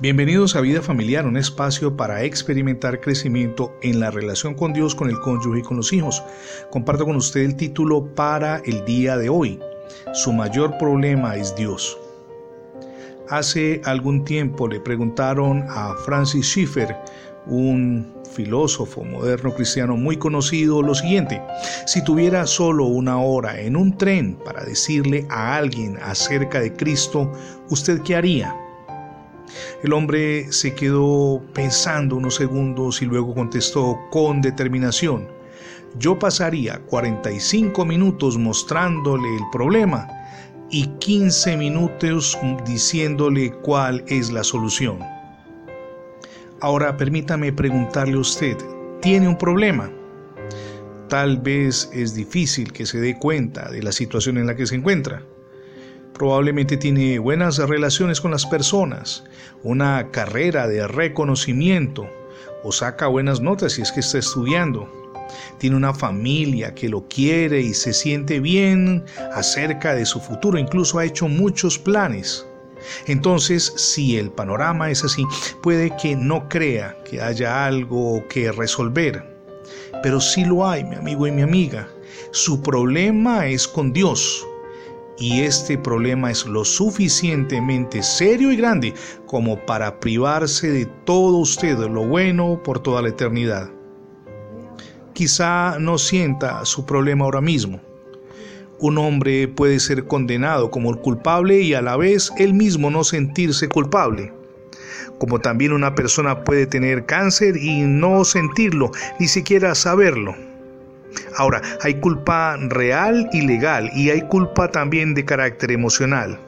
Bienvenidos a Vida Familiar, un espacio para experimentar crecimiento en la relación con Dios, con el cónyuge y con los hijos. Comparto con usted el título para el día de hoy. Su mayor problema es Dios. Hace algún tiempo le preguntaron a Francis Schiffer, un filósofo moderno cristiano muy conocido, lo siguiente, si tuviera solo una hora en un tren para decirle a alguien acerca de Cristo, ¿usted qué haría? El hombre se quedó pensando unos segundos y luego contestó con determinación, yo pasaría 45 minutos mostrándole el problema y 15 minutos diciéndole cuál es la solución. Ahora permítame preguntarle a usted, ¿tiene un problema? Tal vez es difícil que se dé cuenta de la situación en la que se encuentra. Probablemente tiene buenas relaciones con las personas, una carrera de reconocimiento o saca buenas notas si es que está estudiando. Tiene una familia que lo quiere y se siente bien acerca de su futuro, incluso ha hecho muchos planes. Entonces, si el panorama es así, puede que no crea que haya algo que resolver. Pero sí lo hay, mi amigo y mi amiga. Su problema es con Dios y este problema es lo suficientemente serio y grande como para privarse de todo usted lo bueno por toda la eternidad. Quizá no sienta su problema ahora mismo. Un hombre puede ser condenado como culpable y a la vez él mismo no sentirse culpable. Como también una persona puede tener cáncer y no sentirlo, ni siquiera saberlo. Ahora, hay culpa real y legal y hay culpa también de carácter emocional.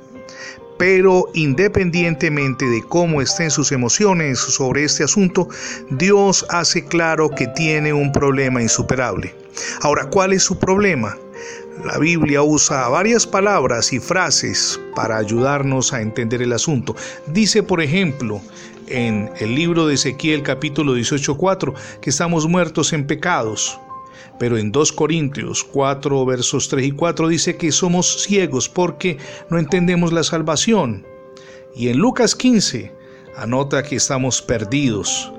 Pero independientemente de cómo estén sus emociones sobre este asunto, Dios hace claro que tiene un problema insuperable. Ahora, ¿cuál es su problema? La Biblia usa varias palabras y frases para ayudarnos a entender el asunto. Dice, por ejemplo, en el libro de Ezequiel capítulo 18.4 que estamos muertos en pecados. Pero en 2 Corintios 4 versos 3 y 4 dice que somos ciegos porque no entendemos la salvación. Y en Lucas 15 anota que estamos perdidos.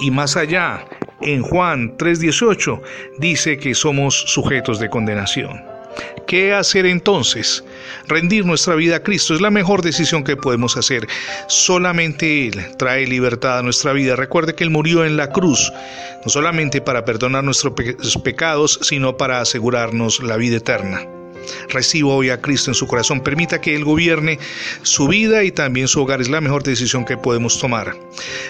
Y más allá, en Juan 3:18 dice que somos sujetos de condenación. ¿Qué hacer entonces? Rendir nuestra vida a Cristo es la mejor decisión que podemos hacer. Solamente Él trae libertad a nuestra vida. Recuerde que Él murió en la cruz, no solamente para perdonar nuestros pecados, sino para asegurarnos la vida eterna. Reciba hoy a Cristo en su corazón. Permita que Él gobierne su vida y también su hogar. Es la mejor decisión que podemos tomar.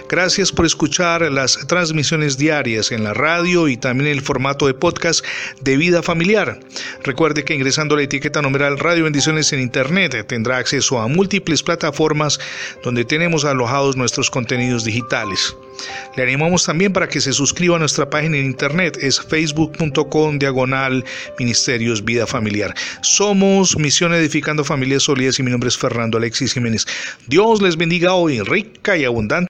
Gracias por escuchar las transmisiones diarias en la radio y también el formato de podcast de vida familiar. Recuerde que ingresando la etiqueta numeral Radio Bendiciones en Internet tendrá acceso a múltiples plataformas donde tenemos alojados nuestros contenidos digitales. Le animamos también para que se suscriba a nuestra página en internet, es facebook.com diagonal Ministerios Vida Familiar. Somos Misión Edificando Familias Sólidas y mi nombre es Fernando Alexis Jiménez. Dios les bendiga hoy rica y abundante.